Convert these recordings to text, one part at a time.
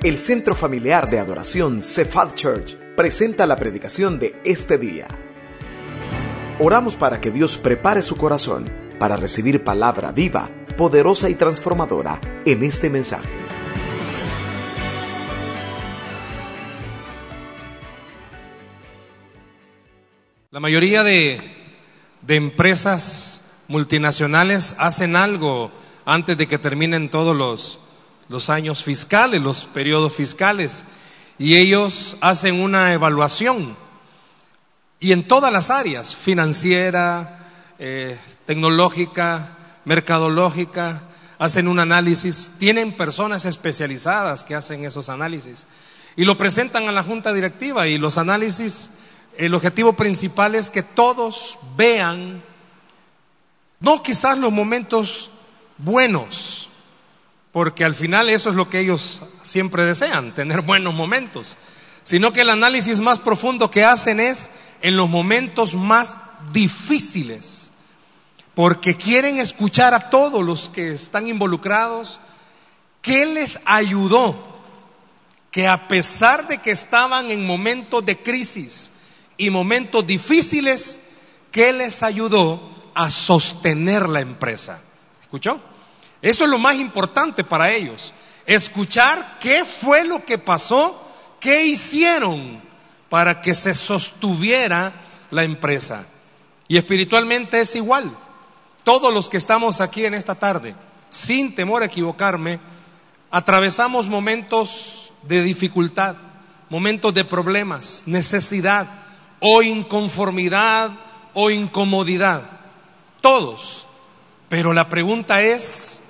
El Centro Familiar de Adoración Cephal Church presenta la predicación de este día. Oramos para que Dios prepare su corazón para recibir palabra viva, poderosa y transformadora en este mensaje. La mayoría de, de empresas multinacionales hacen algo antes de que terminen todos los, los años fiscales, los periodos fiscales, y ellos hacen una evaluación. Y en todas las áreas, financiera, eh, tecnológica, mercadológica, hacen un análisis, tienen personas especializadas que hacen esos análisis. Y lo presentan a la junta directiva. Y los análisis, el objetivo principal es que todos vean, no quizás los momentos buenos, porque al final eso es lo que ellos siempre desean, tener buenos momentos, sino que el análisis más profundo que hacen es en los momentos más difíciles, porque quieren escuchar a todos los que están involucrados, ¿qué les ayudó? Que a pesar de que estaban en momentos de crisis y momentos difíciles, ¿qué les ayudó a sostener la empresa? ¿Escuchó? Eso es lo más importante para ellos. Escuchar qué fue lo que pasó, qué hicieron para que se sostuviera la empresa. Y espiritualmente es igual. Todos los que estamos aquí en esta tarde, sin temor a equivocarme, atravesamos momentos de dificultad, momentos de problemas, necesidad o inconformidad o incomodidad. Todos. Pero la pregunta es,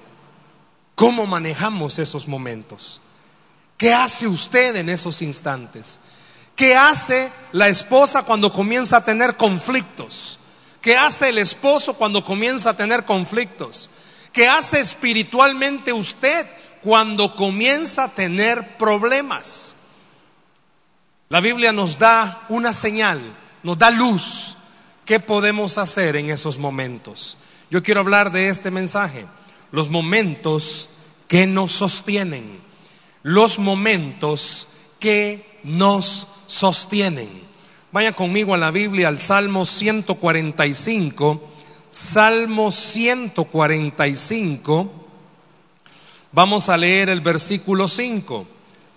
¿cómo manejamos esos momentos? ¿Qué hace usted en esos instantes? ¿Qué hace la esposa cuando comienza a tener conflictos? ¿Qué hace el esposo cuando comienza a tener conflictos? ¿Qué hace espiritualmente usted cuando comienza a tener problemas? La Biblia nos da una señal, nos da luz. ¿Qué podemos hacer en esos momentos? Yo quiero hablar de este mensaje, los momentos que nos sostienen, los momentos que nos sostienen. Vaya conmigo a la Biblia, al Salmo 145, Salmo 145, vamos a leer el versículo 5.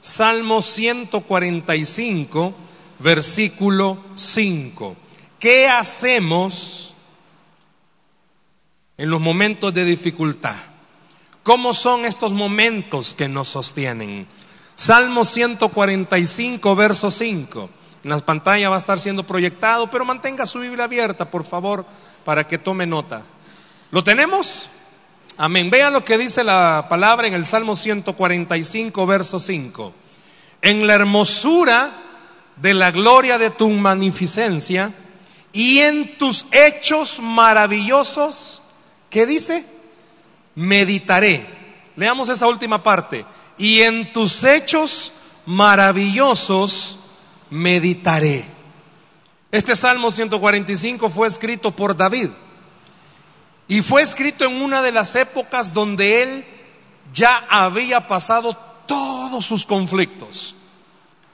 Salmo 145, versículo 5. ¿Qué hacemos? En los momentos de dificultad. ¿Cómo son estos momentos que nos sostienen? Salmo 145, verso 5. En la pantalla va a estar siendo proyectado, pero mantenga su Biblia abierta, por favor, para que tome nota. ¿Lo tenemos? Amén. Vean lo que dice la palabra en el Salmo 145, verso 5. En la hermosura de la gloria de tu magnificencia y en tus hechos maravillosos ¿Qué dice? Meditaré. Leamos esa última parte. Y en tus hechos maravillosos meditaré. Este Salmo 145 fue escrito por David. Y fue escrito en una de las épocas donde él ya había pasado todos sus conflictos.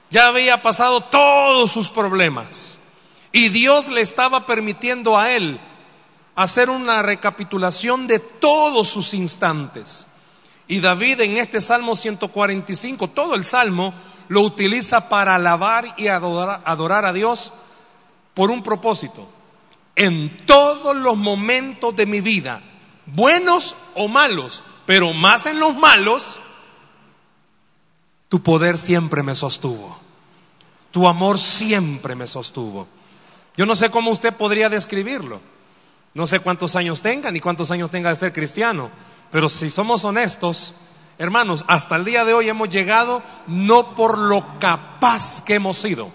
Ya había pasado todos sus problemas. Y Dios le estaba permitiendo a él hacer una recapitulación de todos sus instantes. Y David en este Salmo 145, todo el Salmo, lo utiliza para alabar y adorar, adorar a Dios por un propósito. En todos los momentos de mi vida, buenos o malos, pero más en los malos, tu poder siempre me sostuvo. Tu amor siempre me sostuvo. Yo no sé cómo usted podría describirlo. No sé cuántos años tenga ni cuántos años tenga de ser cristiano, pero si somos honestos, hermanos, hasta el día de hoy hemos llegado no por lo capaz que hemos sido,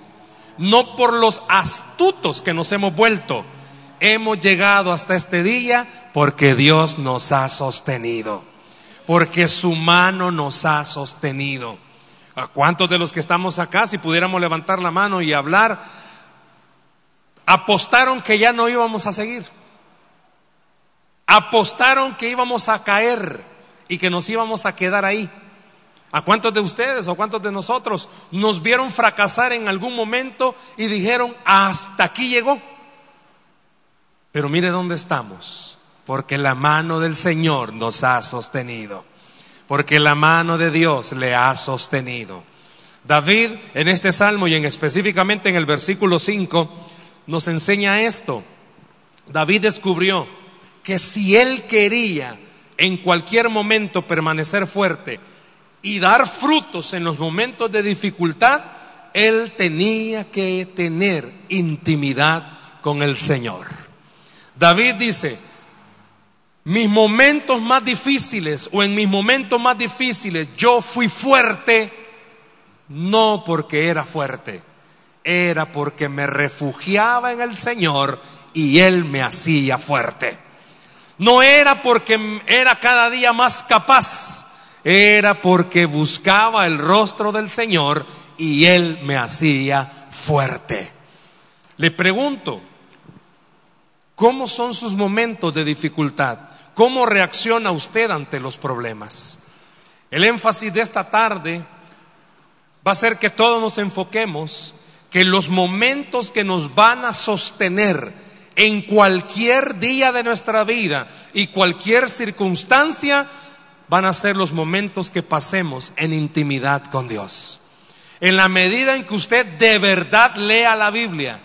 no por los astutos que nos hemos vuelto, hemos llegado hasta este día porque Dios nos ha sostenido, porque su mano nos ha sostenido. ¿A cuántos de los que estamos acá, si pudiéramos levantar la mano y hablar, apostaron que ya no íbamos a seguir? Apostaron que íbamos a caer y que nos íbamos a quedar ahí. ¿A cuántos de ustedes o cuántos de nosotros nos vieron fracasar en algún momento y dijeron, hasta aquí llegó? Pero mire dónde estamos, porque la mano del Señor nos ha sostenido, porque la mano de Dios le ha sostenido. David en este salmo y en específicamente en el versículo 5 nos enseña esto. David descubrió que si él quería en cualquier momento permanecer fuerte y dar frutos en los momentos de dificultad, él tenía que tener intimidad con el Señor. David dice, mis momentos más difíciles o en mis momentos más difíciles yo fui fuerte no porque era fuerte, era porque me refugiaba en el Señor y Él me hacía fuerte. No era porque era cada día más capaz, era porque buscaba el rostro del Señor y Él me hacía fuerte. Le pregunto, ¿cómo son sus momentos de dificultad? ¿Cómo reacciona usted ante los problemas? El énfasis de esta tarde va a ser que todos nos enfoquemos que los momentos que nos van a sostener en cualquier día de nuestra vida y cualquier circunstancia van a ser los momentos que pasemos en intimidad con Dios. En la medida en que usted de verdad lea la Biblia,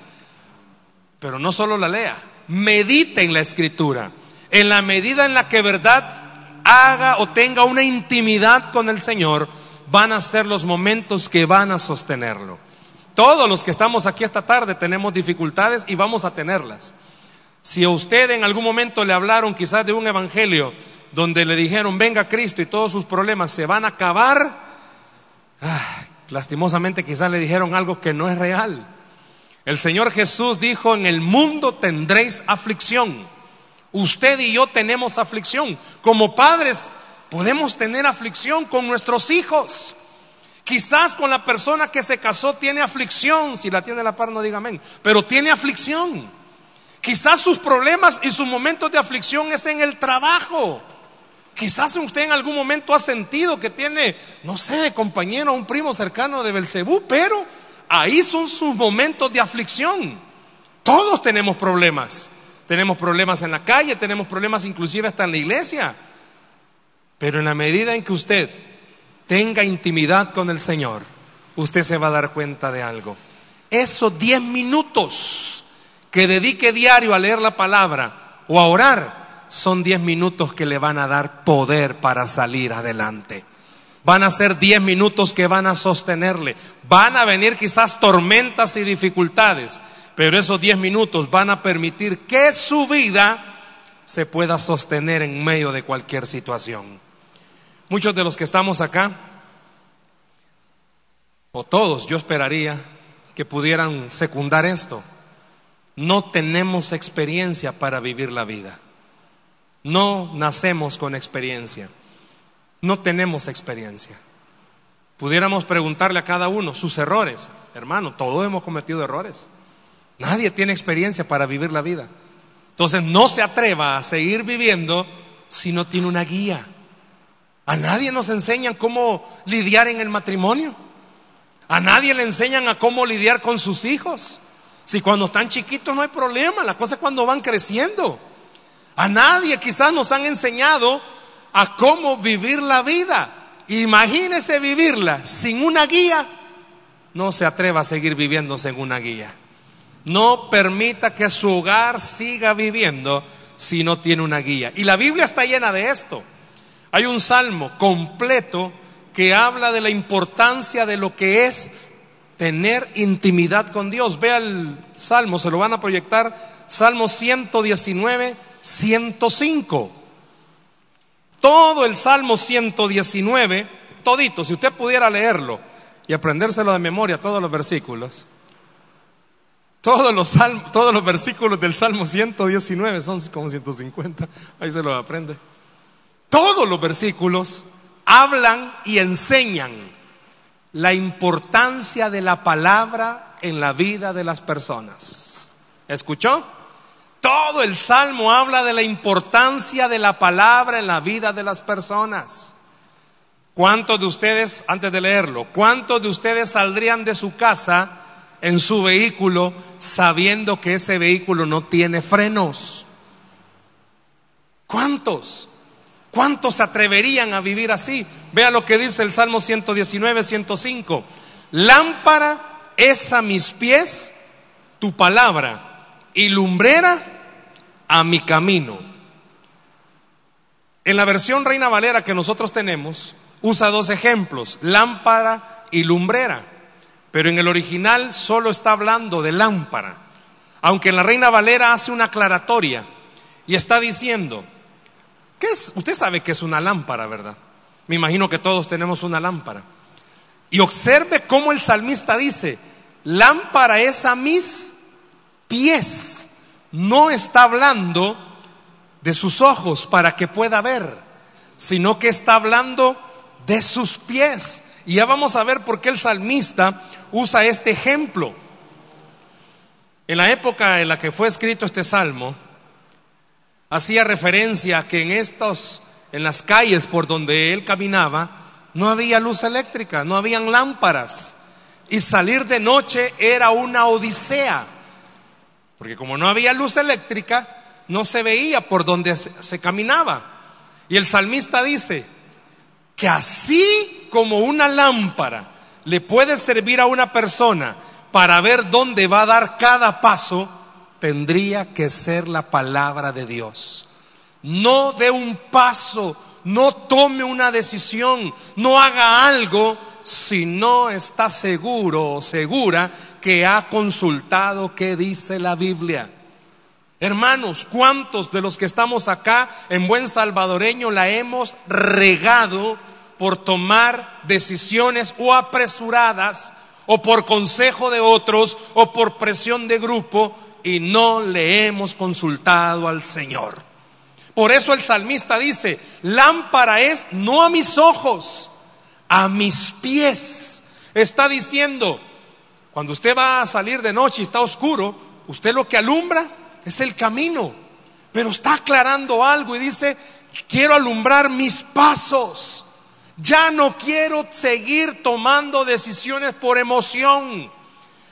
pero no solo la lea, medite en la escritura. En la medida en la que verdad haga o tenga una intimidad con el Señor, van a ser los momentos que van a sostenerlo. Todos los que estamos aquí esta tarde tenemos dificultades y vamos a tenerlas. Si a usted en algún momento le hablaron quizás de un evangelio donde le dijeron venga Cristo y todos sus problemas se van a acabar, ah, lastimosamente quizás le dijeron algo que no es real. El Señor Jesús dijo, en el mundo tendréis aflicción. Usted y yo tenemos aflicción. Como padres Podemos tener aflicción con nuestros hijos. Quizás con la persona que se casó tiene aflicción. Si la tiene la par, no diga amén. Pero tiene aflicción. Quizás sus problemas y sus momentos de aflicción es en el trabajo. Quizás usted en algún momento ha sentido que tiene, no sé, de compañero, un primo cercano de Belcebú, pero ahí son sus momentos de aflicción. Todos tenemos problemas. Tenemos problemas en la calle, tenemos problemas inclusive hasta en la iglesia. Pero en la medida en que usted tenga intimidad con el Señor, usted se va a dar cuenta de algo. Esos 10 minutos que dedique diario a leer la palabra o a orar, son 10 minutos que le van a dar poder para salir adelante. Van a ser 10 minutos que van a sostenerle. Van a venir quizás tormentas y dificultades, pero esos 10 minutos van a permitir que su vida se pueda sostener en medio de cualquier situación. Muchos de los que estamos acá, o todos, yo esperaría que pudieran secundar esto. No tenemos experiencia para vivir la vida. No nacemos con experiencia. No tenemos experiencia. Pudiéramos preguntarle a cada uno sus errores. Hermano, todos hemos cometido errores. Nadie tiene experiencia para vivir la vida. Entonces no se atreva a seguir viviendo si no tiene una guía. A nadie nos enseñan cómo lidiar en el matrimonio. A nadie le enseñan a cómo lidiar con sus hijos. Si cuando están chiquitos no hay problema, la cosa es cuando van creciendo. A nadie quizás nos han enseñado a cómo vivir la vida. Imagínese vivirla sin una guía. No se atreva a seguir viviendo sin una guía. No permita que su hogar siga viviendo si no tiene una guía. Y la Biblia está llena de esto. Hay un salmo completo que habla de la importancia de lo que es tener intimidad con Dios. Vea el salmo, se lo van a proyectar. Salmo 119, 105. Todo el salmo 119, todito, si usted pudiera leerlo y aprendérselo de memoria, todos los versículos. Todos los, todos los versículos del Salmo 119 son como 150. Ahí se lo aprende todos los versículos hablan y enseñan la importancia de la palabra en la vida de las personas. ¿Escuchó? Todo el salmo habla de la importancia de la palabra en la vida de las personas. ¿Cuántos de ustedes, antes de leerlo, cuántos de ustedes saldrían de su casa en su vehículo sabiendo que ese vehículo no tiene frenos? ¿Cuántos? ¿Cuántos se atreverían a vivir así? Vea lo que dice el Salmo 119, 105. Lámpara es a mis pies tu palabra y lumbrera a mi camino. En la versión Reina Valera que nosotros tenemos, usa dos ejemplos, lámpara y lumbrera, pero en el original solo está hablando de lámpara, aunque en la Reina Valera hace una aclaratoria y está diciendo, ¿qué es? Usted sabe que es una lámpara, ¿verdad? Me imagino que todos tenemos una lámpara. Y observe cómo el salmista dice, lámpara es a mis pies. No está hablando de sus ojos para que pueda ver, sino que está hablando de sus pies. Y ya vamos a ver por qué el salmista usa este ejemplo. En la época en la que fue escrito este salmo, hacía referencia a que en estos, en las calles por donde él caminaba, no había luz eléctrica, no habían lámparas. Y salir de noche era una odisea. Porque como no había luz eléctrica, no se veía por donde se, caminaba. Y el salmista dice que así como una lámpara le puede servir a una persona para ver dónde va a dar cada paso, tendría que ser la palabra de Dios. No dé un paso, no tome una decisión, no haga algo si no está seguro o segura que ha consultado qué dice la Biblia. Hermanos, ¿cuántos de los que estamos acá en buen salvadoreño la hemos regado por tomar decisiones o apresuradas o por consejo de otros o por presión de grupo y no le hemos consultado al Señor? Por eso el salmista dice, lámpara es no a mis ojos, a mis pies. Está diciendo, cuando usted va a salir de noche y está oscuro, usted lo que alumbra es el camino. Pero está aclarando algo y dice, quiero alumbrar mis pasos. Ya no quiero seguir tomando decisiones por emoción.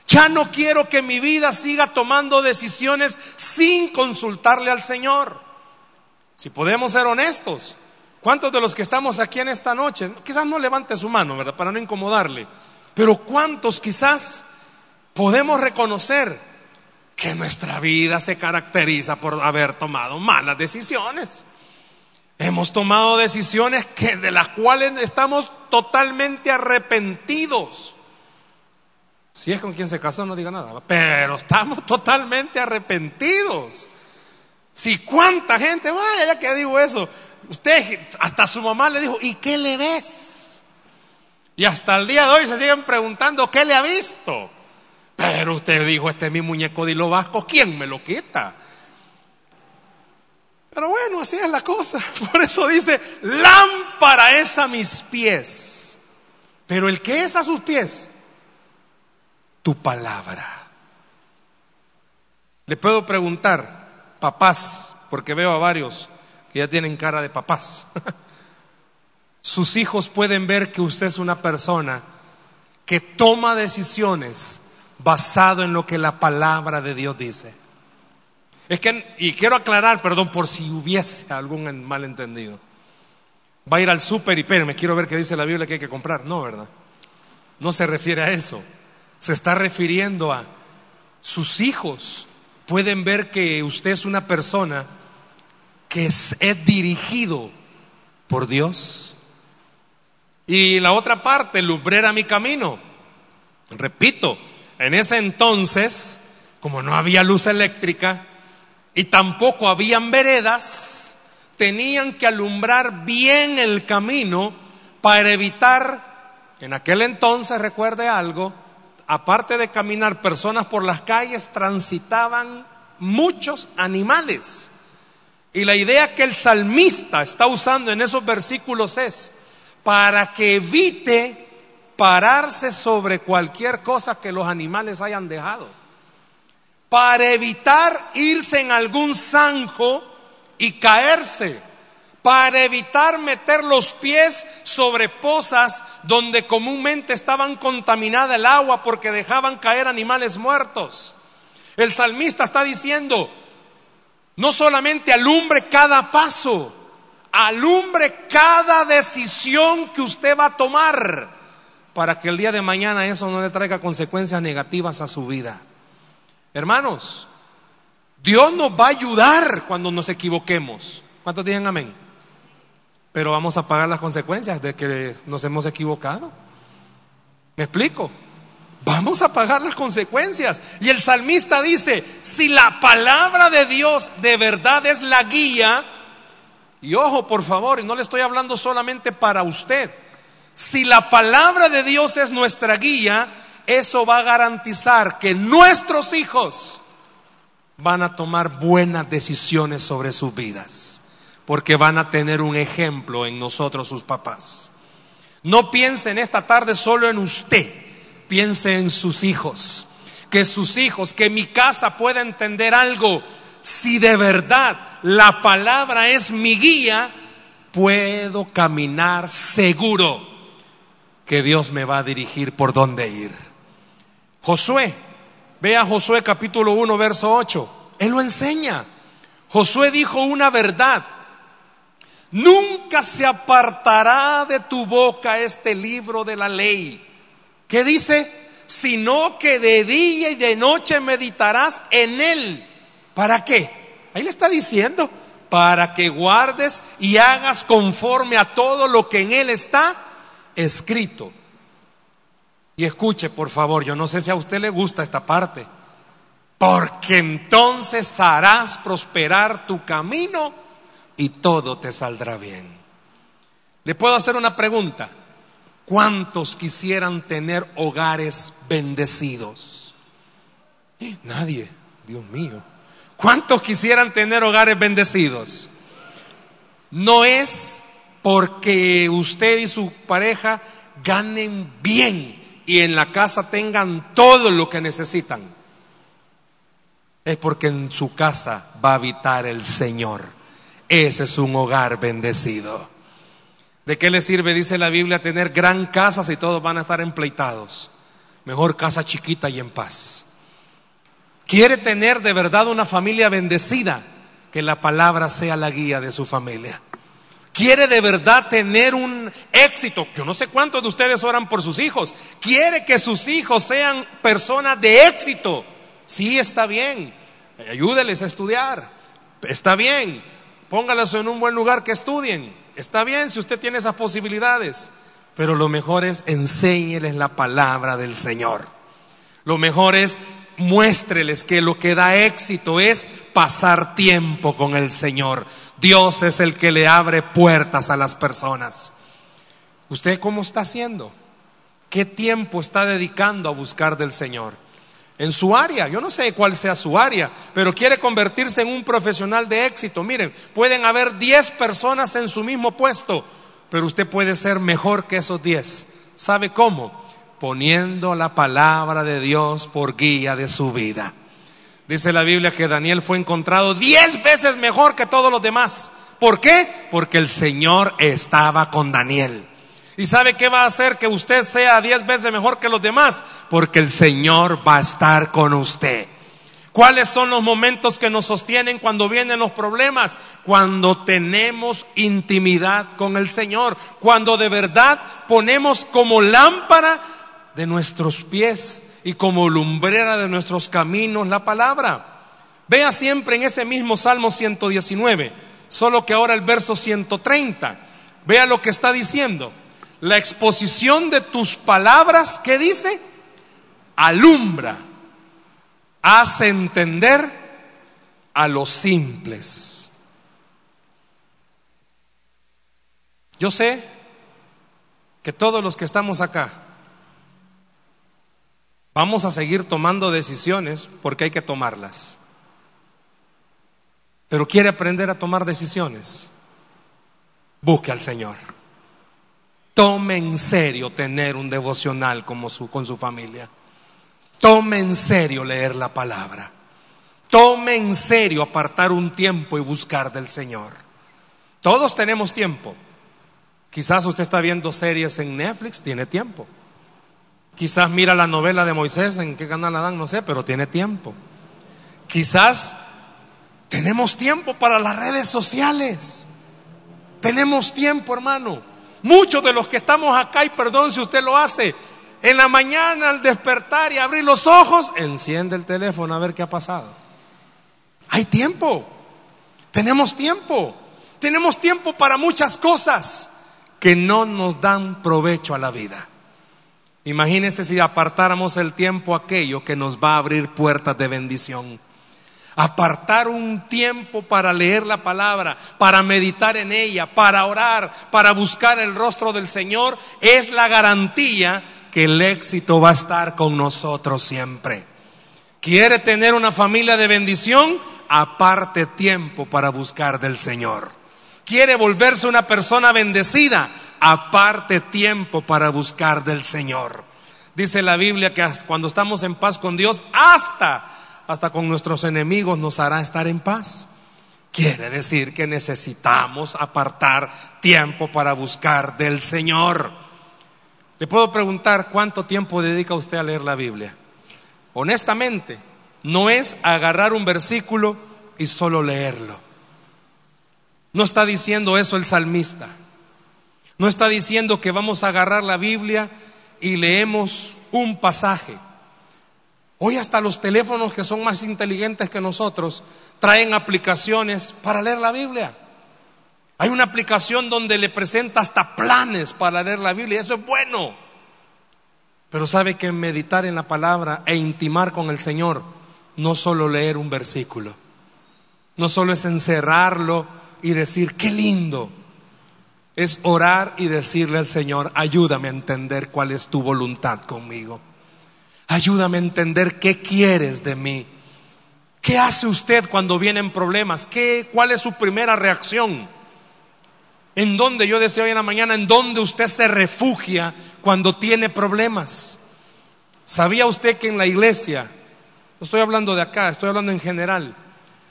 Ya no quiero que mi vida siga tomando decisiones sin consultarle al Señor. Si podemos ser honestos, ¿cuántos de los que estamos aquí en esta noche, quizás no levante su mano, ¿verdad? Para no incomodarle, pero ¿cuántos quizás podemos reconocer que nuestra vida se caracteriza por haber tomado malas decisiones. Hemos tomado decisiones que de las cuales estamos totalmente arrepentidos. Si es con quien se casó, no diga nada, pero estamos totalmente arrepentidos. Si cuánta gente, vaya, ya que digo eso, usted hasta su mamá le dijo, ¿y qué le ves? Y hasta el día de hoy se siguen preguntando, ¿qué le ha visto? Pero usted dijo, este es mi muñeco de hilo vasco, ¿quién me lo quita? Pero bueno, así es la cosa. Por eso dice, lámpara es a mis pies. Pero el que es a sus pies, tu palabra. Le puedo preguntar, papás, porque veo a varios que ya tienen cara de papás. Sus hijos pueden ver que usted es una persona que toma decisiones basado en lo que la palabra de Dios dice. Es que, y quiero aclarar, perdón, por si hubiese algún malentendido. Va a ir al súper y me quiero ver qué dice la Biblia que hay que comprar. No, ¿verdad? No se refiere a eso. Se está refiriendo a sus hijos. Pueden ver que usted es una persona que es, dirigido por Dios. Y la otra parte, lumbrera mi camino. Repito, en ese entonces, como no había luz eléctrica y tampoco habían veredas, tenían que alumbrar bien el camino para evitar, en aquel entonces, recuerde algo, aparte de caminar personas por las calles, transitaban muchos animales. Y la idea que el salmista está usando en esos versículos es para que evite pararse sobre cualquier cosa que los animales hayan dejado, para evitar irse en algún zanjo y caerse, para evitar meter los pies sobre pozas donde comúnmente estaban contaminada el agua porque dejaban caer animales muertos. El salmista está diciendo, no solamente alumbre cada paso, alumbre cada decisión que usted va a tomar para que el día de mañana eso no le traiga consecuencias negativas a su vida. Hermanos, Dios nos va a ayudar cuando nos equivoquemos. ¿Cuántos dicen amén? Pero vamos a pagar las consecuencias de que nos hemos equivocado. ¿Me explico? Vamos a pagar las consecuencias. Y el salmista dice, si la palabra de Dios de verdad es la guía, y ojo por favor, y no le estoy hablando solamente para usted, si la palabra de Dios es nuestra guía, eso va a garantizar que nuestros hijos van a tomar buenas decisiones sobre sus vidas, porque van a tener un ejemplo en nosotros sus papás. No piense en esta tarde solo en usted, piense en sus hijos, que sus hijos, que mi casa pueda entender algo. Si de verdad la palabra es mi guía, puedo caminar seguro que Dios me va a dirigir por dónde ir. Josué, vea Josué capítulo 1, verso 8. Él lo enseña. Josué dijo una verdad. Nunca se apartará de tu boca este libro de la ley. ¿Qué dice? Sino que de día y de noche meditarás en él. ¿Para qué? Ahí le está diciendo, para que guardes y hagas conforme a todo lo que en él está escrito. Y escuche, por favor, yo no sé si a usted le gusta esta parte, porque entonces harás prosperar tu camino y todo te saldrá bien. Le puedo hacer una pregunta. ¿Cuántos quisieran tener hogares bendecidos? Nadie, Dios mío. ¿Cuántos quisieran tener hogares bendecidos? No es porque usted y su pareja ganen bien y en la casa tengan todo lo que necesitan. Es porque en su casa va a habitar el Señor. Ese es un hogar bendecido. ¿De qué le sirve, dice la Biblia, tener gran casa si todos van a estar empleitados? Mejor casa chiquita y en paz. ¿Quiere tener de verdad una familia bendecida? Que la palabra sea la guía de su familia quiere de verdad tener un éxito, yo no sé cuántos de ustedes oran por sus hijos, quiere que sus hijos sean personas de éxito, sí está bien, ayúdeles a estudiar, está bien, póngalos en un buen lugar que estudien, está bien si usted tiene esas posibilidades, pero lo mejor es enséñeles la palabra del Señor. Lo mejor es muéstreles que lo que da éxito es pasar tiempo con el Señor. Dios es el que le abre puertas a las personas. ¿Usted cómo está haciendo? ¿Qué tiempo está dedicando a buscar del Señor? En su área, yo no sé cuál sea su área, pero quiere convertirse en un profesional de éxito. Miren, pueden haber 10 personas en su mismo puesto, pero usted puede ser mejor que esos 10. ¿Sabe cómo? Poniendo la palabra de Dios por guía de su vida. Dice la Biblia que Daniel fue encontrado diez veces mejor que todos los demás. ¿Por qué? Porque el Señor estaba con Daniel. ¿Y sabe qué va a hacer que usted sea diez veces mejor que los demás? Porque el Señor va a estar con usted. ¿Cuáles son los momentos que nos sostienen cuando vienen los problemas? Cuando tenemos intimidad con el Señor. Cuando de verdad ponemos como lámpara de nuestros pies y como lumbrera de nuestros caminos la palabra. Vea siempre en ese mismo Salmo 119, solo que ahora el verso 130. Vea lo que está diciendo. La exposición de tus palabras, ¿qué dice? Alumbra, hace entender a los simples. Yo sé que todos los que estamos acá, Vamos a seguir tomando decisiones porque hay que tomarlas. Pero quiere aprender a tomar decisiones. Busque al Señor. Tome en serio tener un devocional como su, con su familia. Tome en serio leer la palabra. Tome en serio apartar un tiempo y buscar del Señor. Todos tenemos tiempo. Quizás usted está viendo series en Netflix, tiene tiempo. Quizás mira la novela de Moisés, en qué canal la dan, no sé, pero tiene tiempo. Quizás tenemos tiempo para las redes sociales. Tenemos tiempo, hermano. Muchos de los que estamos acá, y perdón si usted lo hace, en la mañana al despertar y abrir los ojos, enciende el teléfono a ver qué ha pasado. Hay tiempo. Tenemos tiempo. Tenemos tiempo para muchas cosas que no nos dan provecho a la vida. Imagínense si apartáramos el tiempo aquello que nos va a abrir puertas de bendición. Apartar un tiempo para leer la palabra, para meditar en ella, para orar, para buscar el rostro del Señor, es la garantía que el éxito va a estar con nosotros siempre. ¿Quiere tener una familia de bendición? Aparte tiempo para buscar del Señor quiere volverse una persona bendecida, aparte tiempo para buscar del Señor. Dice la Biblia que cuando estamos en paz con Dios, hasta, hasta con nuestros enemigos nos hará estar en paz. Quiere decir que necesitamos apartar tiempo para buscar del Señor. Le puedo preguntar cuánto tiempo dedica usted a leer la Biblia. Honestamente, no es agarrar un versículo y solo leerlo. No está diciendo eso el salmista. No está diciendo que vamos a agarrar la Biblia y leemos un pasaje. Hoy hasta los teléfonos que son más inteligentes que nosotros traen aplicaciones para leer la Biblia. Hay una aplicación donde le presenta hasta planes para leer la Biblia y eso es bueno. Pero sabe que meditar en la palabra e intimar con el Señor no solo leer un versículo, no solo es encerrarlo y decir, qué lindo. Es orar y decirle al Señor, ayúdame a entender cuál es tu voluntad conmigo. Ayúdame a entender qué quieres de mí. ¿Qué hace usted cuando vienen problemas? ¿Qué, ¿Cuál es su primera reacción? ¿En dónde, yo decía hoy en la mañana, en dónde usted se refugia cuando tiene problemas? ¿Sabía usted que en la iglesia, no estoy hablando de acá, estoy hablando en general,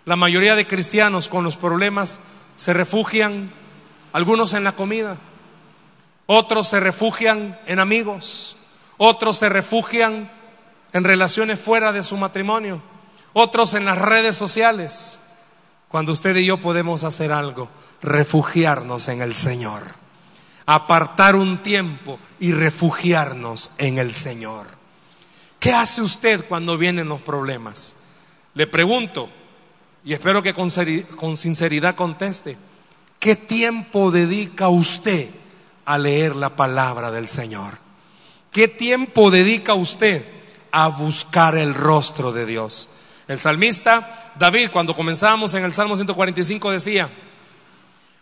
la mayoría de cristianos con los problemas se refugian, algunos en la comida, otros se refugian en amigos, otros se refugian en relaciones fuera de su matrimonio, otros en las redes sociales. Cuando usted y yo podemos hacer algo, refugiarnos en el Señor, apartar un tiempo y refugiarnos en el Señor. ¿Qué hace usted cuando vienen los problemas? Le pregunto, y espero que con, sinceridad conteste, ¿qué tiempo dedica usted a leer la palabra del Señor? ¿Qué tiempo dedica usted a buscar el rostro de Dios? El salmista David, cuando comenzamos en el Salmo 145, decía,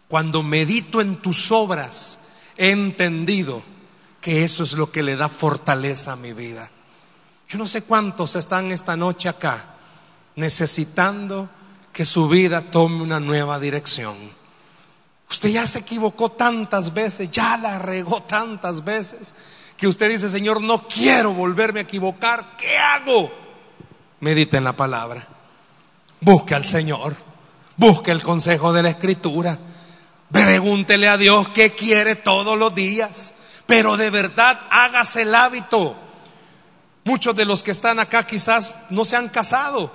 cuando medito en tus obras, he entendido que eso es lo que le da fortaleza a mi vida. Yo no sé cuántos están esta noche acá necesitando que su vida tome una nueva dirección. Usted ya se equivocó tantas veces, ya la regó tantas veces, que usted dice, Señor, no quiero volverme a equivocar, ¿qué hago? Medite en la palabra, busque al Señor, busque el consejo de la Escritura, pregúntele a Dios qué quiere todos los días, pero de verdad hágase el hábito. Muchos de los que están acá quizás no se han casado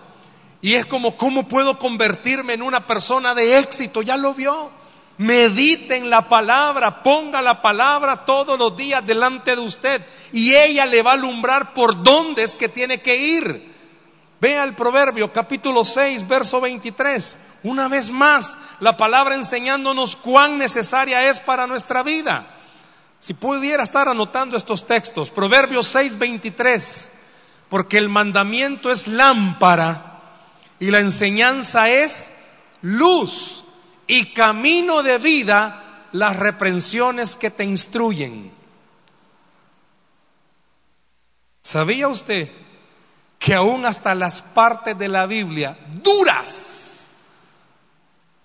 y es como, ¿cómo puedo convertirme en una persona de éxito? Ya lo vio. Medite en la palabra, ponga la palabra todos los días delante de usted y ella le va a alumbrar por dónde es que tiene que ir. Vea el proverbio capítulo 6, verso 23. Una vez más, la palabra enseñándonos cuán necesaria es para nuestra vida. Si pudiera estar anotando estos textos, Proverbios 6, 23, porque el mandamiento es lámpara y la enseñanza es luz y camino de vida las reprensiones que te instruyen. ¿Sabía usted que aún hasta las partes de la Biblia duras,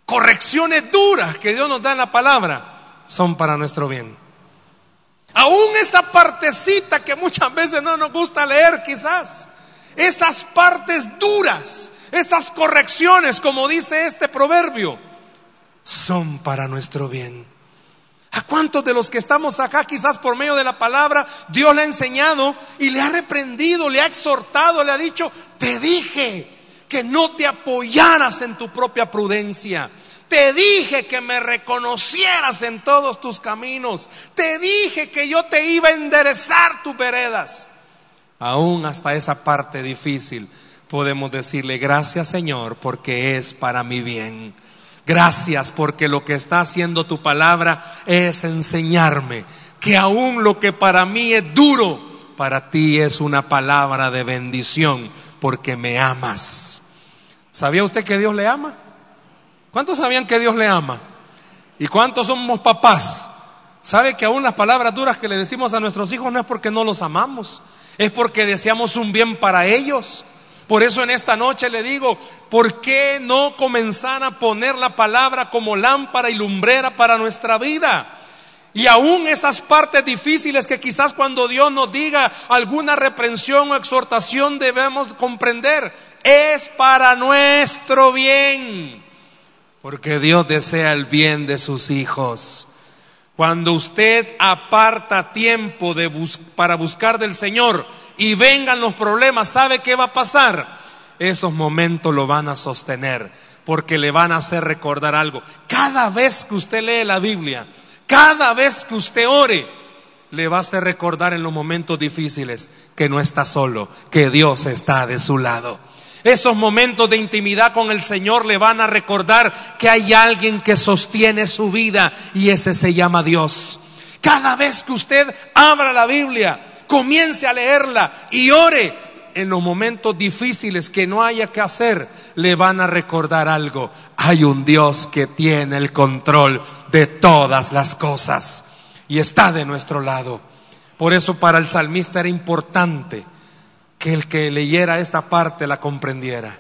correcciones duras que Dios nos da en la palabra, son para nuestro bien? Aún esa partecita que muchas veces no nos gusta leer quizás, esas partes duras esas correcciones, como dice este proverbio, son para nuestro bien. ¿A cuántos de los que estamos acá, quizás por medio de la palabra, Dios le ha enseñado y le ha reprendido, le ha exhortado, le ha dicho, te dije que no te apoyaras en tu propia prudencia? Te dije que me reconocieras en todos tus caminos. Te dije que yo te iba a enderezar tus veredas. Aún hasta esa parte difícil podemos decirle gracias Señor porque es para mi bien. Gracias porque lo que está haciendo tu palabra es enseñarme que aún lo que para mí es duro, para ti es una palabra de bendición porque me amas. ¿Sabía usted que Dios le ama? ¿Cuántos sabían que Dios le ama? ¿Y cuántos somos papás? ¿Sabe que aún las palabras duras que le decimos a nuestros hijos no es porque no los amamos? Es porque deseamos un bien para ellos. Por eso en esta noche le digo, ¿por qué no comenzar a poner la palabra como lámpara y lumbrera para nuestra vida? Y aún esas partes difíciles que quizás cuando Dios nos diga alguna reprensión o exhortación debemos comprender, es para nuestro bien porque Dios desea el bien de sus hijos. Cuando usted aparta tiempo de para buscar del Señor y vengan los problemas, ¿sabe qué va a pasar? Esos momentos lo van a sostener porque le van a hacer recordar algo. Cada vez que usted lee la Biblia, cada vez que usted ore, le va a hacer recordar en los momentos difíciles que no está solo, que Dios está de su lado. Esos momentos de intimidad con el Señor le van a recordar que hay alguien que sostiene su vida y ese se llama Dios. Cada vez que usted abra la Biblia, comience a leerla y ore en los momentos difíciles que no haya que hacer, le van a recordar algo. Hay un Dios que tiene el control de todas las cosas y está de nuestro lado. Por eso para el salmista era importante que el que leyera esta parte la comprendiera.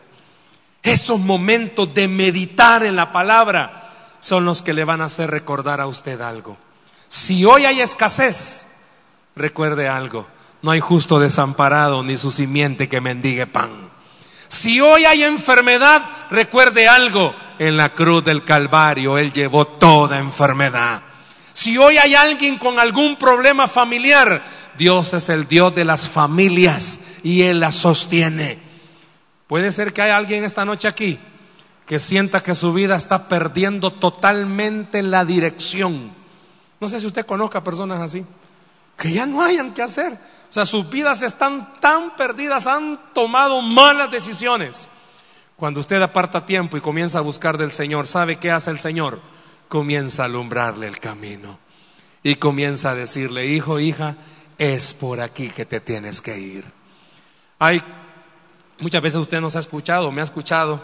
Esos momentos de meditar en la palabra son los que le van a hacer recordar a usted algo. Si hoy hay escasez, recuerde algo, no hay justo desamparado ni su simiente que mendigue pan. Si hoy hay enfermedad, recuerde algo, en la cruz del Calvario Él llevó toda enfermedad. Si hoy hay alguien con algún problema familiar, Dios es el Dios de las familias y Él la sostiene. Puede ser que haya alguien esta noche aquí que sienta que su vida está perdiendo totalmente la dirección. No sé si usted conozca personas así, que ya no hayan que hacer. O sea, sus vidas están tan perdidas, han tomado malas decisiones. Cuando usted aparta tiempo y comienza a buscar del Señor, ¿sabe qué hace el Señor? Comienza a alumbrarle el camino y comienza a decirle, hijo, hija, es por aquí que te tienes que ir. Hay, muchas veces usted nos ha escuchado, me ha escuchado,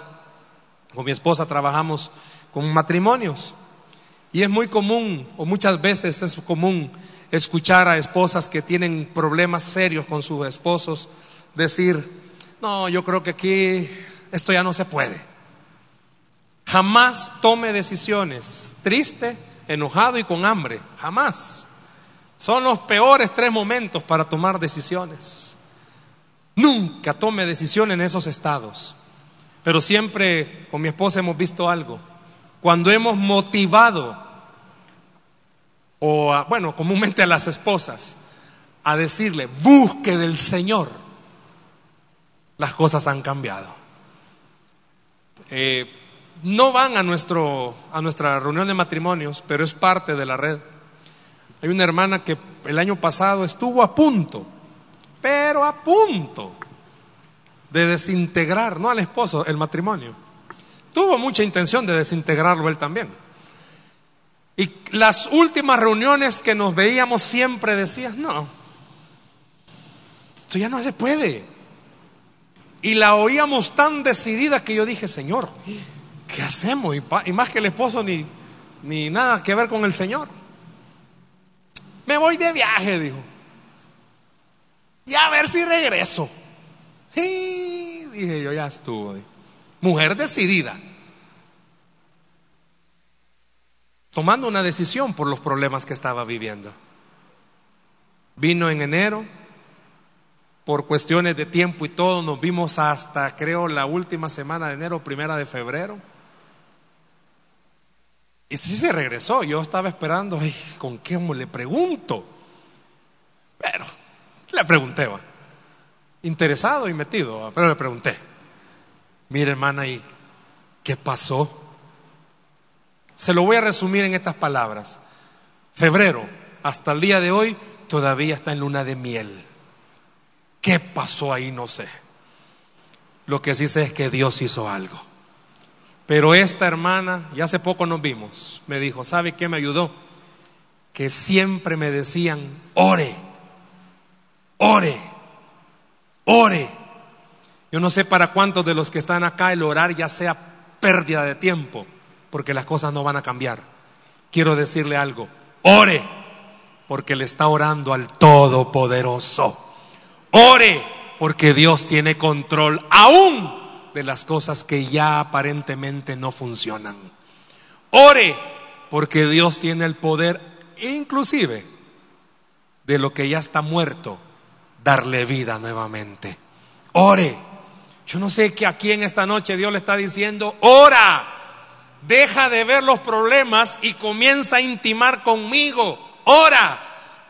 con mi esposa trabajamos con matrimonios y es muy común, o muchas veces es común escuchar a esposas que tienen problemas serios con sus esposos decir, no, yo creo que aquí esto ya no se puede. Jamás tome decisiones triste, enojado y con hambre, jamás. Son los peores tres momentos para tomar decisiones. Nunca tome decisión en esos estados. Pero siempre con mi esposa hemos visto algo. Cuando hemos motivado, o bueno, comúnmente a las esposas, a decirle, busque del Señor, las cosas han cambiado. Eh, no van a, nuestro, a nuestra reunión de matrimonios, pero es parte de la red. Hay una hermana que el año pasado estuvo a punto pero a punto de desintegrar, no al esposo, el matrimonio. Tuvo mucha intención de desintegrarlo él también. Y las últimas reuniones que nos veíamos siempre decías, no, esto ya no se puede. Y la oíamos tan decidida que yo dije, Señor, ¿qué hacemos? Y, más que el esposo ni, ni nada que ver con el Señor. Me voy de viaje, dijo. Y a ver si regreso. Y dije yo, ya estuvo. Mujer decidida. Tomando una decisión por los problemas que estaba viviendo. Vino en enero. Por cuestiones de tiempo y todo, nos vimos hasta, creo, la última semana de enero, primera de febrero. Y sí se regresó. Yo estaba esperando, ay, ¿con qué le pregunto? Pero le pregunté, va. Interesado y metido, pero le pregunté. Mire, hermana, ¿y qué pasó? Se lo voy a resumir en estas palabras. Febrero, hasta el día de hoy, todavía está en luna de miel. ¿Qué pasó ahí? No sé. Lo que sí sé es que Dios hizo algo. Pero esta hermana, ya hace poco nos vimos, me dijo, ¿sabe qué me ayudó? Que siempre me decían, ore, ore, ore. Yo no sé para cuántos de los que están acá el orar ya sea pérdida de tiempo, porque las cosas no van a cambiar. Quiero decirle algo, ore, porque le está orando al Todopoderoso. Ore, porque Dios tiene control aún de las cosas que ya aparentemente no funcionan. Ore, porque Dios tiene el poder, inclusive, de lo que ya está muerto, darle vida nuevamente. Ore. Yo no sé que aquí en esta noche Dios le está diciendo, ora, deja de ver los problemas y comienza a intimar conmigo. Ora,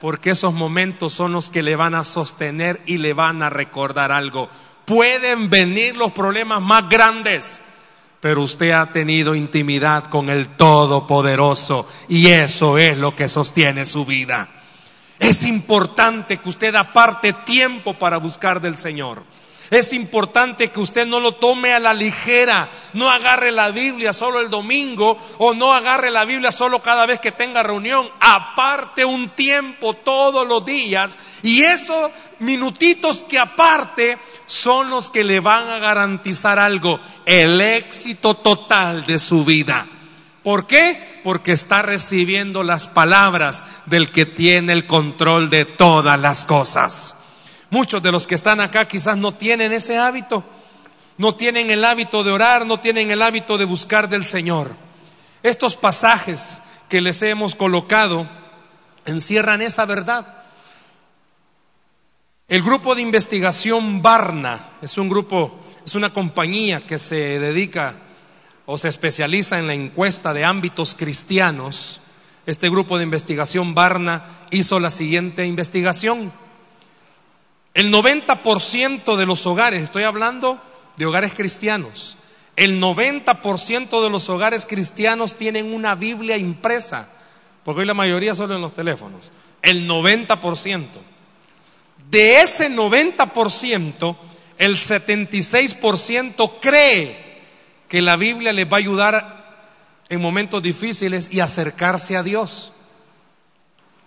porque esos momentos son los que le van a sostener y le van a recordar algo. Pueden venir los problemas más grandes, pero usted ha tenido intimidad con el Todopoderoso y eso es lo que sostiene su vida. Es importante que usted aparte tiempo para buscar del Señor. Es importante que usted no lo tome a la ligera, no agarre la Biblia solo el domingo o no agarre la Biblia solo cada vez que tenga reunión. Aparte un tiempo todos los días y esos minutitos que aparte son los que le van a garantizar algo, el éxito total de su vida. ¿Por qué? Porque está recibiendo las palabras del que tiene el control de todas las cosas. Muchos de los que están acá quizás no tienen ese hábito, no tienen el hábito de orar, no tienen el hábito de buscar del Señor. Estos pasajes que les hemos colocado encierran esa verdad. El grupo de investigación Barna es un grupo, es una compañía que se dedica o se especializa en la encuesta de ámbitos cristianos. Este grupo de investigación Barna hizo la siguiente investigación. El 90% de los hogares, estoy hablando de hogares cristianos, el 90% de los hogares cristianos tienen una Biblia impresa, porque hoy la mayoría solo en los teléfonos. El 90%. De ese 90%, el 76% cree que la Biblia les va a ayudar en momentos difíciles y acercarse a Dios.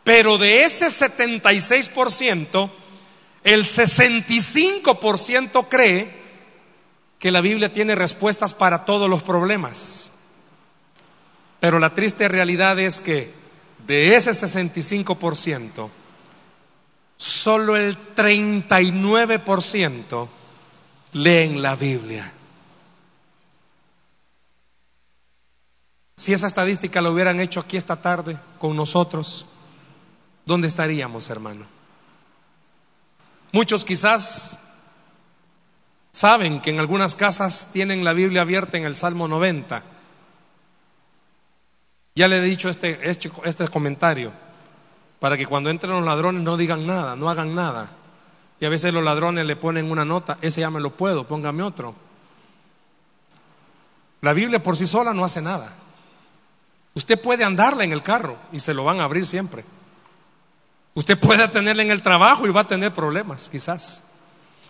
Pero de ese 76%, el 65% cree que la Biblia tiene respuestas para todos los problemas. Pero la triste realidad es que de ese 65%, solo el 39% leen la Biblia. Si esa estadística la hubieran hecho aquí esta tarde con nosotros, ¿dónde estaríamos, hermano? Muchos quizás saben que en algunas casas tienen la Biblia abierta en el Salmo 90. Ya le he dicho este, este, este, comentario, para que cuando entren los ladrones no digan nada, no hagan nada. Y a veces los ladrones le ponen una nota, ese ya me lo puedo, póngame otro. La Biblia por sí sola no hace nada. Usted puede andarla en el carro y se lo van a abrir siempre. Usted puede tenerla en el trabajo y va a tener problemas, quizás.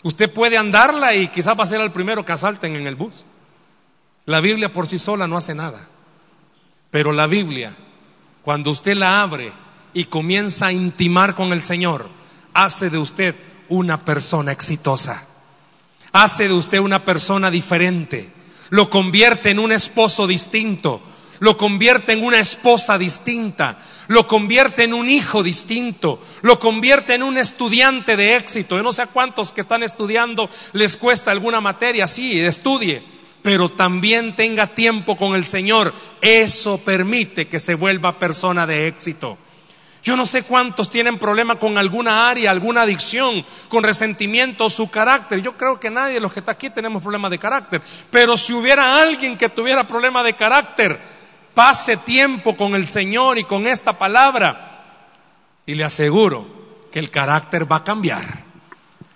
Usted puede andarla y quizás va a ser el primero que asalten en el bus. La Biblia por sí sola no hace nada. Pero la Biblia, cuando usted la abre y comienza a intimar con el Señor, hace de usted una persona exitosa. Hace de usted una persona diferente. Lo convierte en un esposo distinto. Lo convierte en una esposa distinta lo convierte en un hijo distinto, lo convierte en un estudiante de éxito. Yo no sé a cuántos que están estudiando les cuesta alguna materia, sí, estudie, pero también tenga tiempo con el Señor. Eso permite que se vuelva persona de éxito. Yo no sé cuántos tienen problema con alguna área, alguna adicción, con resentimiento, su carácter. Yo creo que nadie de los que está aquí tenemos problemas de carácter. Pero si hubiera alguien que tuviera problema de carácter, pase tiempo con el Señor y con esta palabra. Y le aseguro que el carácter va a cambiar,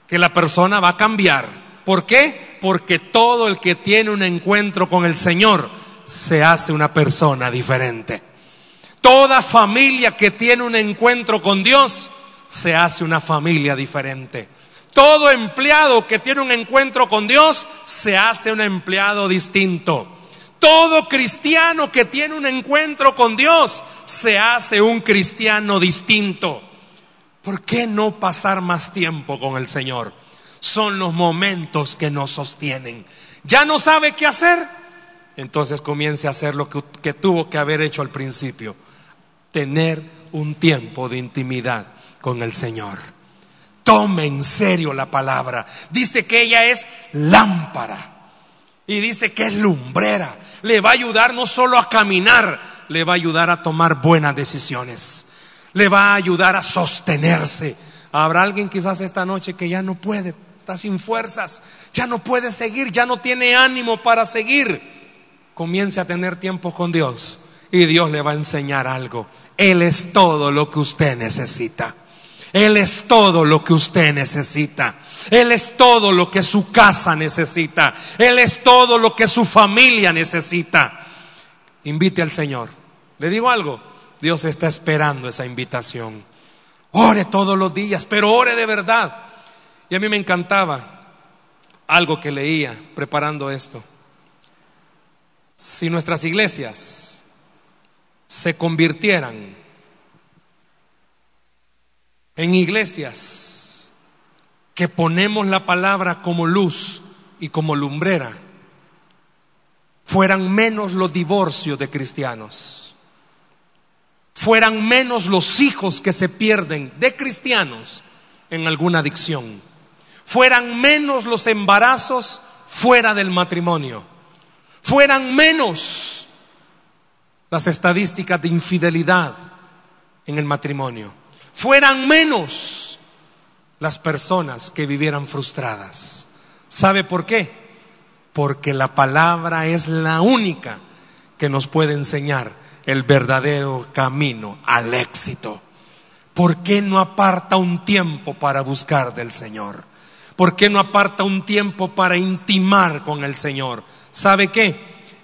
que la persona va a cambiar. ¿Por qué? Porque todo el que tiene un encuentro con el Señor se hace una persona diferente. Toda familia que tiene un encuentro con Dios se hace una familia diferente. Todo empleado que tiene un encuentro con Dios se hace un empleado distinto. Todo cristiano que tiene un encuentro con Dios se hace un cristiano distinto. ¿Por qué no pasar más tiempo con el Señor? Son los momentos que nos sostienen. ¿Ya no sabe qué hacer? Entonces comience a hacer lo que, tuvo que haber hecho al principio. Tener un tiempo de intimidad con el Señor. Tome en serio la palabra. Dice que ella es lámpara. Y dice que es lumbrera. Le va a ayudar no solo a caminar, le va a ayudar a tomar buenas decisiones. Le va a ayudar a sostenerse. Habrá alguien quizás esta noche que ya no puede, está sin fuerzas, ya no puede seguir, ya no tiene ánimo para seguir. Comience a tener tiempo con Dios y Dios le va a enseñar algo. Él es todo lo que usted necesita. Él es todo lo que usted necesita. Él es todo lo que su casa necesita. Él es todo lo que su familia necesita. Invite al Señor. Le digo algo, Dios está esperando esa invitación. Ore todos los días, pero ore de verdad. Y a mí me encantaba algo que leía preparando esto. Si nuestras iglesias se convirtieran en iglesias que ponemos la palabra como luz y como lumbrera, fueran menos los divorcios de cristianos, fueran menos los hijos que se pierden de cristianos en alguna adicción, fueran menos los embarazos fuera del matrimonio, fueran menos las estadísticas de infidelidad en el matrimonio fueran menos las personas que vivieran frustradas. ¿Sabe por qué? Porque la palabra es la única que nos puede enseñar el verdadero camino al éxito. ¿Por qué no aparta un tiempo para buscar del Señor? ¿Por qué no aparta un tiempo para intimar con el Señor? ¿Sabe qué?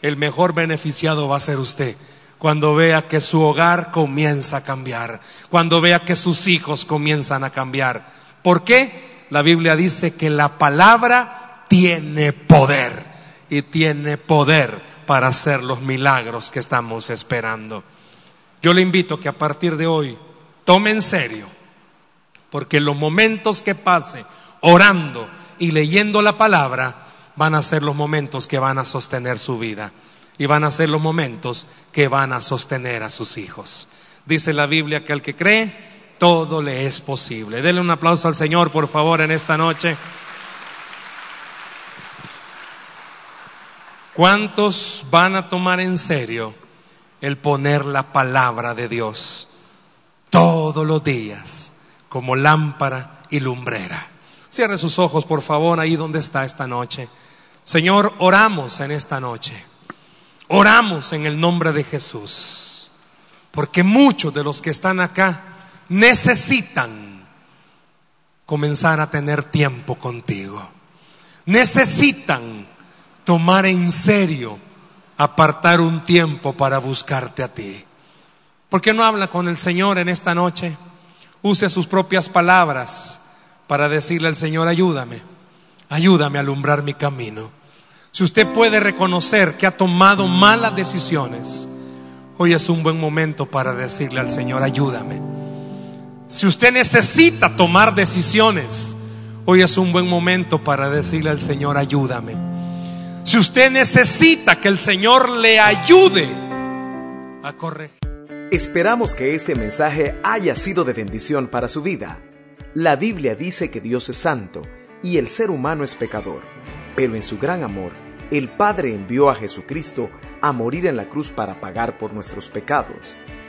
El mejor beneficiado va a ser usted cuando vea que su hogar comienza a cambiar, cuando vea que sus hijos comienzan a cambiar. ¿Por qué? La Biblia dice que la palabra tiene poder y tiene poder para hacer los milagros que estamos esperando. Yo le invito que a partir de hoy tome en serio, porque los momentos que pase orando y leyendo la palabra van a ser los momentos que van a sostener su vida y van a ser los momentos que van a sostener a sus hijos. Dice la Biblia que al que cree, todo le es posible. Denle un aplauso al Señor, por favor, en esta noche. ¿Cuántos van a tomar en serio el poner la palabra de Dios todos los días como lámpara y lumbrera? Cierre sus ojos, por favor, ahí donde está esta noche. Señor, oramos en esta noche. Oramos en el nombre de Jesús, porque muchos de los que están acá necesitan comenzar a tener tiempo contigo. Necesitan tomar en serio, apartar un tiempo para buscarte a ti. ¿Por qué no habla con el Señor en esta noche? Use sus propias palabras para decirle al Señor, ayúdame, ayúdame a alumbrar mi camino. Si usted puede reconocer que ha tomado malas decisiones, hoy es un buen momento para decirle al Señor, ayúdame. Si usted necesita tomar decisiones, hoy es un buen momento para decirle al Señor, ayúdame. Si usted necesita que el Señor le ayude a corregir. Esperamos que este mensaje haya sido de bendición para su vida. La Biblia dice que Dios es santo y el ser humano es pecador pero en su gran amor, el Padre envió a Jesucristo a morir en la cruz para pagar por nuestros pecados.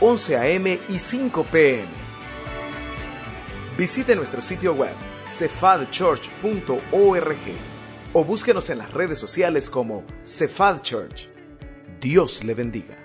11 a.m. y 5 p.m. Visite nuestro sitio web cefadchurch.org o búsquenos en las redes sociales como Cephal Church. Dios le bendiga.